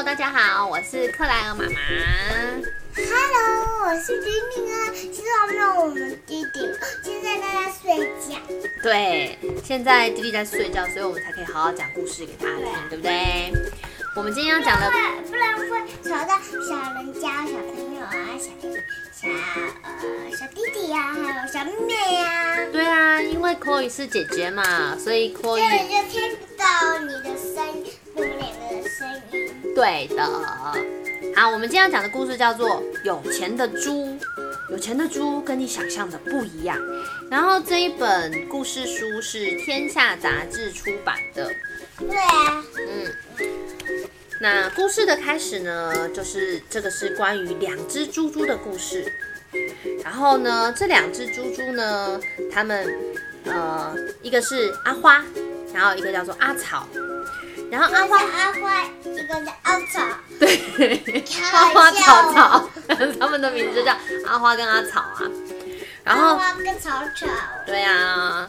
Hello，大家好，我是克莱尔妈妈。Hello，我是丁丁啊。其实我们我们弟弟现在在他睡觉。对，现在弟弟在睡觉，所以我们才可以好好讲故事给他听，对不对？我们今天要讲的，不然会吵到小人家、小朋友啊、小小呃小弟弟呀，还有小妹妹呀。对啊，因为 Chloe 是姐姐嘛，所以 Chloe 这样就听不到你的声音，我们两个的声音。对的。好，我们今天要讲的故事叫做《有钱的猪》。有钱的猪跟你想象的不一样。然后这一本故事书是天下杂志出版的。对啊。嗯。那故事的开始呢，就是这个是关于两只猪猪的故事。然后呢，这两只猪猪呢，它们呃，一个是阿花，然后一个叫做阿草。然后阿花阿花，一个叫阿草。对，阿花草草，他们的名字叫阿花跟阿草啊。然后阿花跟草草。对啊。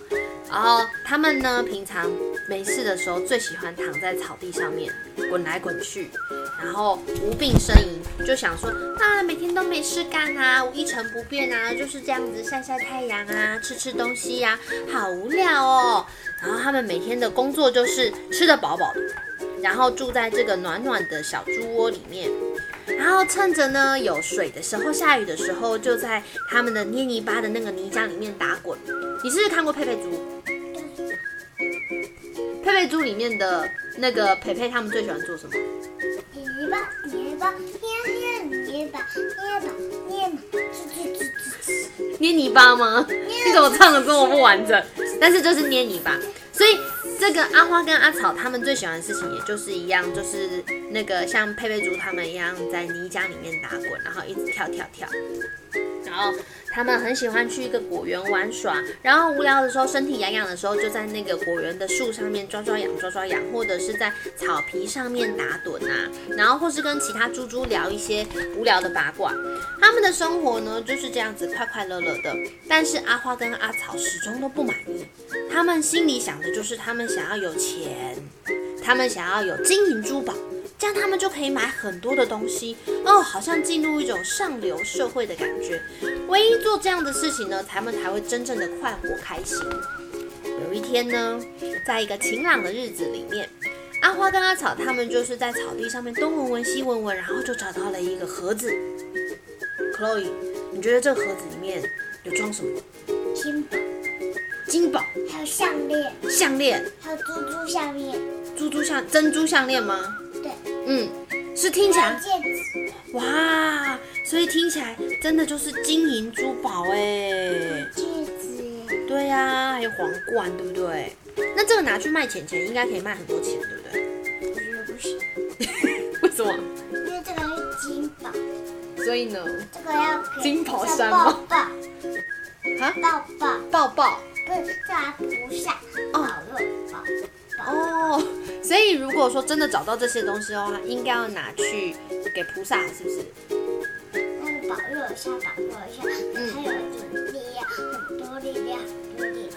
然后他们呢，平常没事的时候最喜欢躺在草地上面滚来滚去，然后无病呻吟，就想说啊，每天都没事干啊，一成不变啊，就是这样子晒晒太阳啊，吃吃东西呀，好无聊哦。然后他们每天的工作就是吃得饱饱的，然后住在这个暖暖的小猪窝里面，然后趁着呢有水的时候，下雨的时候，就在他们的捏泥巴的那个泥浆里面打滚。你是不是看过佩佩猪？佩佩猪里面的那个佩佩，他们最喜欢做什么？泥巴，泥巴，捏捏泥巴，捏吧，捏吧，吱吱吱吱吱。捏泥巴吗？你怎么唱的这么不完整？但是就是捏泥巴，所以这个阿花跟阿草他们最喜欢的事情，也就是一样，就是那个像佩佩猪他们一样，在泥浆里面打滚，然后一直跳跳跳。然后他们很喜欢去一个果园玩耍，然后无聊的时候，身体痒痒的时候，就在那个果园的树上面抓抓痒，抓抓痒，或者是在草皮上面打盹啊，然后或是跟其他猪猪聊一些无聊的八卦。他们的生活呢就是这样子快快乐乐的。但是阿花跟阿草始终都不满意，他们心里想的就是他们想要有钱，他们想要有金银珠宝。这样他们就可以买很多的东西哦，好像进入一种上流社会的感觉。唯一做这样的事情呢，他们才会真正的快活开心。有一天呢，在一个晴朗的日子里面，阿花跟阿草他们就是在草地上面东闻闻西闻闻，然后就找到了一个盒子。Chloe，你觉得这个盒子里面有装什么？金宝。金宝。还有项链。项链。还有珠珠项链。珠珠项珍珠项链吗？嗯，是听起来戒指哇，所以听起来真的就是金银珠宝哎，戒指对呀，还有皇冠，对不对？那这个拿去卖钱钱，应该可以卖很多钱，对不对？我觉得不行，为什么？因为这个是金宝，所以呢？这个要金宝山吗？抱抱啊，抱抱抱抱，不是这还菩萨哦，抱抱哦。所以，如果说真的找到这些东西的话，应该要拿去给菩萨，是不是？那个保佑一下，保佑一下，嗯，还有力量，很多力量，很多力量。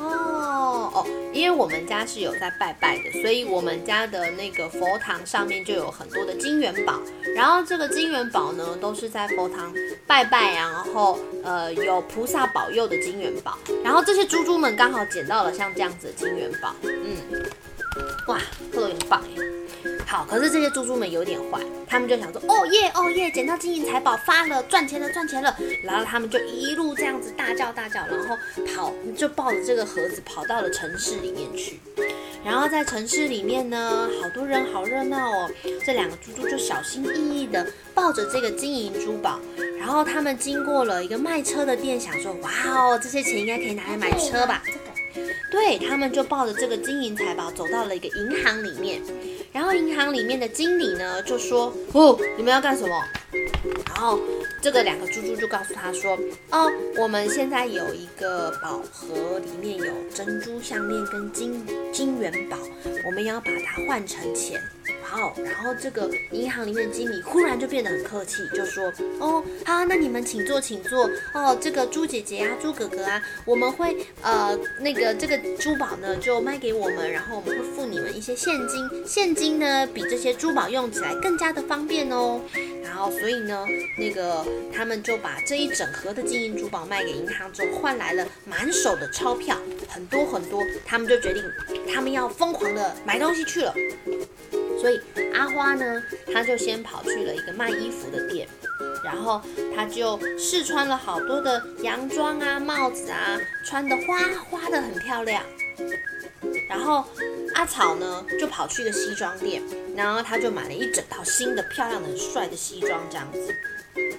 哦哦，因为我们家是有在拜拜的，所以我们家的那个佛堂上面就有很多的金元宝。然后这个金元宝呢，都是在佛堂拜拜，然后呃有菩萨保佑的金元宝。然后这些猪猪们刚好捡到了像这样子的金元宝，嗯。哇，特别棒耶！好，可是这些猪猪们有点坏，他们就想说，哦耶，哦耶，捡到金银财宝，发了，赚钱了，赚钱了。然后他们就一路这样子大叫大叫，然后跑，就抱着这个盒子跑到了城市里面去。然后在城市里面呢，好多人，好热闹哦。这两个猪猪就小心翼翼的抱着这个金银珠宝，然后他们经过了一个卖车的店，想说，哇哦，这些钱应该可以拿来买车吧。对他们就抱着这个金银财宝走到了一个银行里面，然后银行里面的经理呢就说：“哦，你们要干什么？”然后这个两个猪猪就告诉他说：“哦，我们现在有一个宝盒，里面有珍珠项链跟金金元宝，我们要把它换成钱。”然后这个银行里面的经理忽然就变得很客气，就说：“哦，好，那你们请坐，请坐。哦，这个朱姐姐啊，朱哥哥啊，我们会呃那个这个珠宝呢就卖给我们，然后我们会付你们一些现金，现金呢比这些珠宝用起来更加的方便哦。然后所以呢，那个他们就把这一整盒的金银珠宝卖给银行之后，换来了满手的钞票，很多很多，他们就决定他们要疯狂的买东西去了。”所以阿花呢，他就先跑去了一个卖衣服的店，然后他就试穿了好多的洋装啊、帽子啊，穿的花花的很漂亮。然后阿草呢，就跑去一个西装店，然后他就买了一整套新的、漂亮的、很帅的西装，这样子。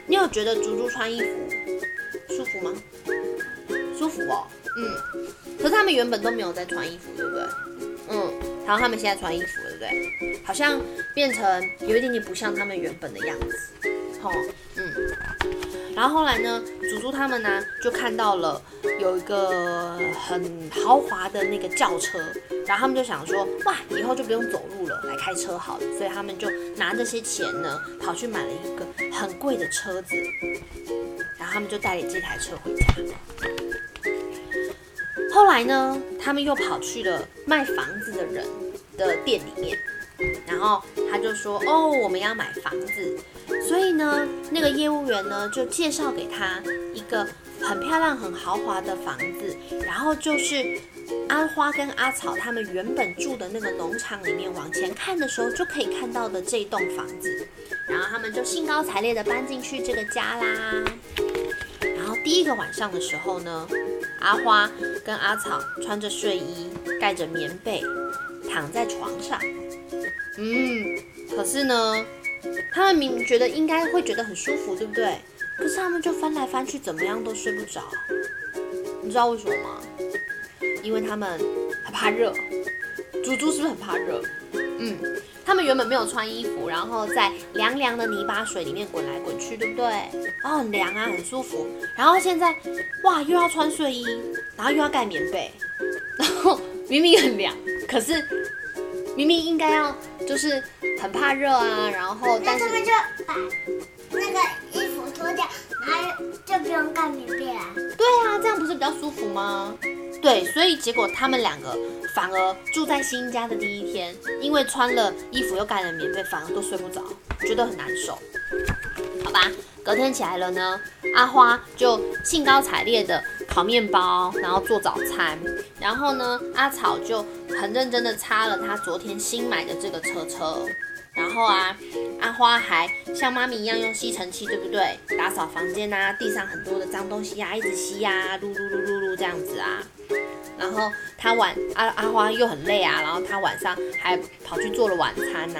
你有觉得猪猪穿衣服舒服吗？舒服哦，嗯。可是他们原本都没有在穿衣服，对不对？嗯。然后他们现在穿衣服，对不对？好像变成有一点点不像他们原本的样子，吼，嗯。然后后来呢，祖祖他们呢就看到了有一个很豪华的那个轿车，然后他们就想说，哇，以后就不用走路了，来开车好了。所以他们就拿这些钱呢，跑去买了一个很贵的车子，然后他们就带了这台车回家。后来呢，他们又跑去了卖房子的人的店里面，然后他就说：“哦，我们要买房子。”所以呢，那个业务员呢就介绍给他一个很漂亮、很豪华的房子，然后就是阿花跟阿草他们原本住的那个农场里面，往前看的时候就可以看到的这栋房子。然后他们就兴高采烈地搬进去这个家啦。然后第一个晚上的时候呢。阿花跟阿草穿着睡衣，盖着棉被，躺在床上。嗯，可是呢，他们明明觉得应该会觉得很舒服，对不对？可是他们就翻来翻去，怎么样都睡不着。你知道为什么吗？因为他们很怕热。猪猪是不是很怕热？嗯。他们原本没有穿衣服，然后在凉凉的泥巴水里面滚来滚去，对不对？然后很凉啊，很舒服。然后现在，哇，又要穿睡衣，然后又要盖棉被，然后明明很凉，可是明明应该要就是很怕热啊，然后但是他们就把那个衣服脱掉，然后就不用盖棉被了。对啊，这样不是比较舒服吗？对，所以结果他们两个反而住在新家的第一天，因为穿了衣服又盖了棉被，反而都睡不着，觉得很难受。好吧，隔天起来了呢，阿花就兴高采烈的烤面包，然后做早餐，然后呢，阿草就很认真的擦了他昨天新买的这个车车，然后啊，阿花还像妈咪一样用吸尘器，对不对？打扫房间啊，地上很多的脏东西呀，一直吸呀，噜噜噜噜噜这样子啊。然后他晚阿阿花又很累啊，然后他晚上还跑去做了晚餐呐。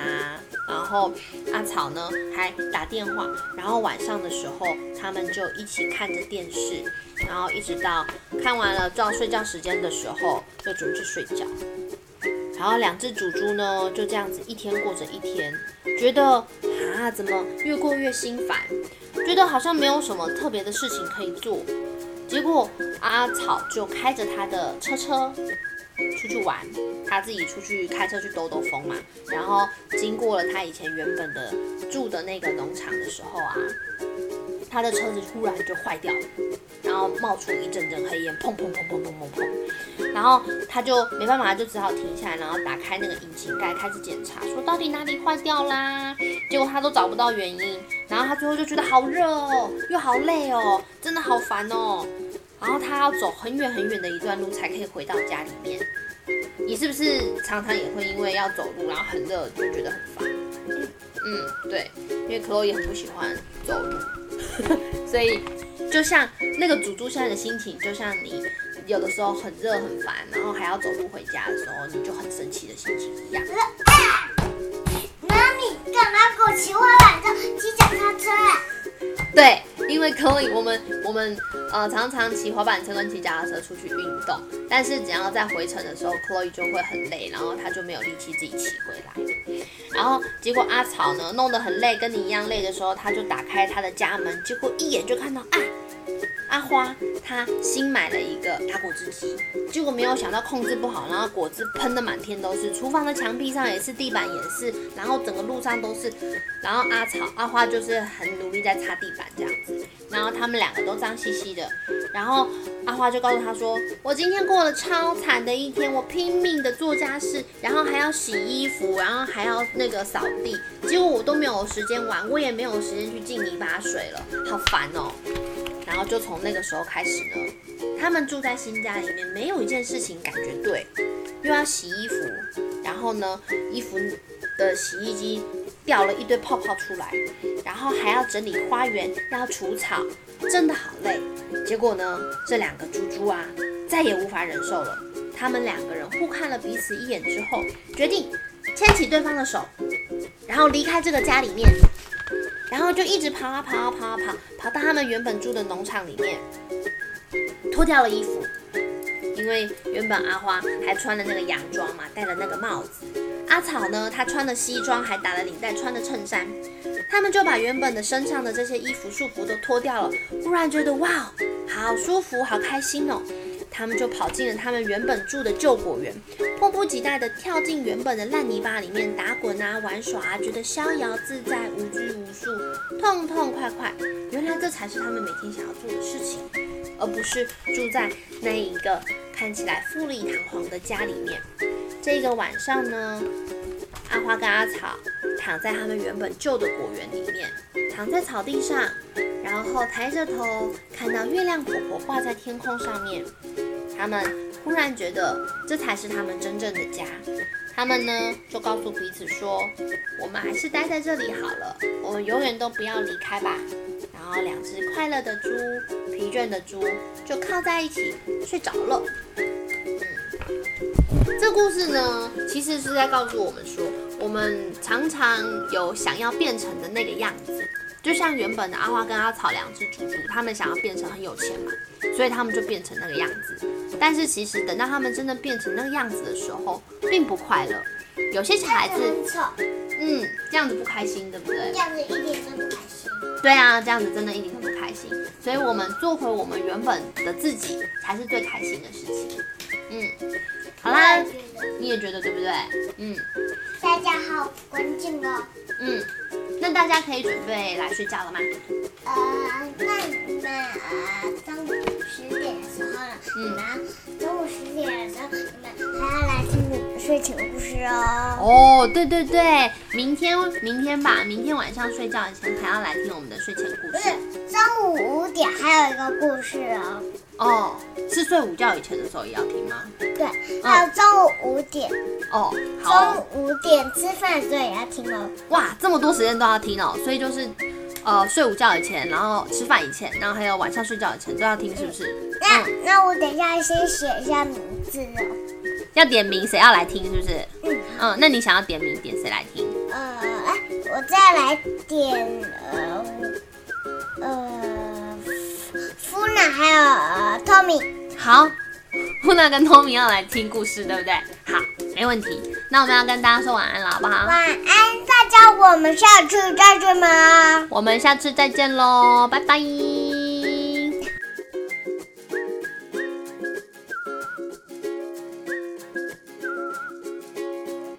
然后阿草呢还打电话，然后晚上的时候他们就一起看着电视，然后一直到看完了到睡觉时间的时候就准备去睡觉。然后两只祖猪呢就这样子一天过着一天，觉得啊怎么越过越心烦，觉得好像没有什么特别的事情可以做。结果阿草就开着他的车车出去玩，他自己出去开车去兜兜风嘛。然后经过了他以前原本的住的那个农场的时候啊，他的车子突然就坏掉了，然后冒出一阵阵黑烟，砰砰砰砰砰砰砰。然后他就没办法，就只好停下来，然后打开那个引擎盖开始检查，说到底哪里坏掉啦？结果他都找不到原因。然后他最后就觉得好热哦，又好累哦，的好烦哦。然后他要走很远很远的一段路才可以回到家里面。你是不是常常也会因为要走路，然后很热就觉得很烦？嗯，对，因为可乐也很不喜欢走路，所以就像那个祖猪现在的心情，就像你有的时候很热很烦，然后还要走路回家的时候，你就很生气的心情一样。妈咪，干嘛给我骑滑板车、骑脚踏车？对，因为可以，我们我们呃常常骑滑板车跟骑脚踏车出去运动，但是只要在回程的时候，Chloe 就会很累，然后他就没有力气自己骑回来。然后结果阿草呢弄得很累，跟你一样累的时候，他就打开他的家门，结果一眼就看到啊，阿花他新买了一个打果汁机，结果没有想到控制不好，然后果汁喷的满天都是，厨房的墙壁上也是，地板也是，然后整个路上都是。然后阿草阿花就是很努力在擦地板这样子，然后他们两个都脏兮兮的。然后阿花就告诉他说：“我今天过了超惨的一天，我拼命的做家事，然后还要洗衣服，然后还要那个扫地，结果我都没有时间玩，我也没有时间去进泥巴水了，好烦哦。”然后就从那个时候开始呢，他们住在新家里面，没有一件事情感觉对，又要洗衣服，然后呢，衣服的洗衣机掉了一堆泡泡出来，然后还要整理花园，要除草，真的好累。结果呢，这两个猪猪啊，再也无法忍受了。他们两个人互看了彼此一眼之后，决定牵起对方的手，然后离开这个家里面。然后就一直跑啊跑啊跑啊跑，跑到他们原本住的农场里面，脱掉了衣服，因为原本阿花还穿了那个洋装嘛，戴了那个帽子。阿草呢，他穿了西装，还打了领带，穿了衬衫。他们就把原本的身上的这些衣服束缚都脱掉了，忽然觉得哇，好舒服，好开心哦。他们就跑进了他们原本住的旧果园，迫不及待地跳进原本的烂泥巴里面打滚啊，玩耍啊，觉得逍遥自在，无拘无束，痛痛快快。原来这才是他们每天想要做的事情，而不是住在那一个看起来富丽堂皇的家里面。这个晚上呢，阿花跟阿草躺在他们原本旧的果园里面，躺在草地上。然后抬着头看到月亮婆婆挂在天空上面，他们忽然觉得这才是他们真正的家。他们呢就告诉彼此说：“我们还是待在这里好了，我们永远都不要离开吧。”然后两只快乐的猪、疲倦的猪就靠在一起睡着了。嗯，这故事呢其实是在告诉我们说，我们常常有想要变成的那个样子。就像原本的阿花跟阿草两只猪猪，他们想要变成很有钱嘛，所以他们就变成那个样子。但是其实等到他们真的变成那个样子的时候，并不快乐。有些小孩子，嗯，这样子不开心，对不对？这样子一点都不开心。对啊，这样子真的一点都不开心。所以我们做回我们原本的自己，才是最开心的事情。嗯，好啦，你也觉得对不对？嗯。大家好，关静哦。嗯。那大家可以准备来睡觉了吗？呃，那你们呃中午十点的时候了，你们中午十点的时候，你们还要来听你们睡前故事哦。哦，对对对，明天明天吧，明天晚上睡觉以前还要来听我们的睡前故事。不是，中午五点还有一个故事哦。哦，是睡午觉以前的时候也要听吗？对，还有中午五点。哦，中午五点吃饭的时候也要听哦。哇，这么多时间都要听哦，所以就是，呃，睡午觉以前，然后吃饭以前，然后还有晚上睡觉以前都要听，是不是？那那我等一下先写一下名字哦。要点名谁要来听，是不是？嗯。嗯，那你想要点名点谁来听？呃，哎，我再来点呃呃，好。布娜跟托米要来听故事，对不对？好，没问题。那我们要跟大家说晚安了，好不好？晚安，大家，我们下次再见吗？我们下次再见喽，拜拜。